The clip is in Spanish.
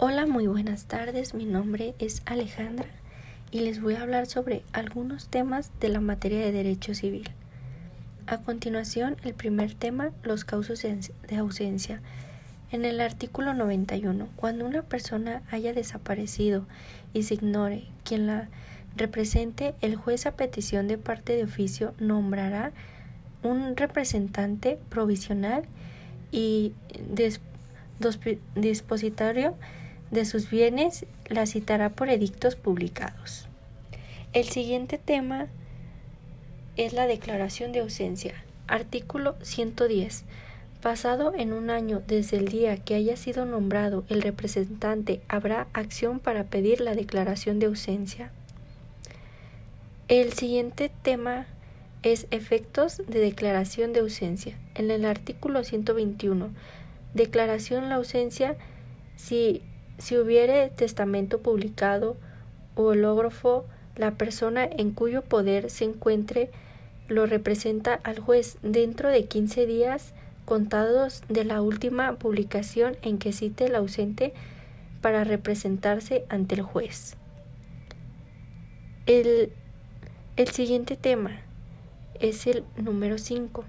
Hola, muy buenas tardes. Mi nombre es Alejandra y les voy a hablar sobre algunos temas de la materia de derecho civil. A continuación, el primer tema, los causos de ausencia. En el artículo 91, cuando una persona haya desaparecido y se ignore quien la represente, el juez a petición de parte de oficio nombrará un representante provisional y dispositorio de sus bienes la citará por edictos publicados. El siguiente tema es la declaración de ausencia. Artículo 110. Pasado en un año desde el día que haya sido nombrado el representante, habrá acción para pedir la declaración de ausencia. El siguiente tema es efectos de declaración de ausencia. En el artículo 121, declaración la ausencia si si hubiere testamento publicado o hológrafo, la persona en cuyo poder se encuentre lo representa al juez dentro de quince días contados de la última publicación en que cite el ausente para representarse ante el juez. El, el siguiente tema es el número 5.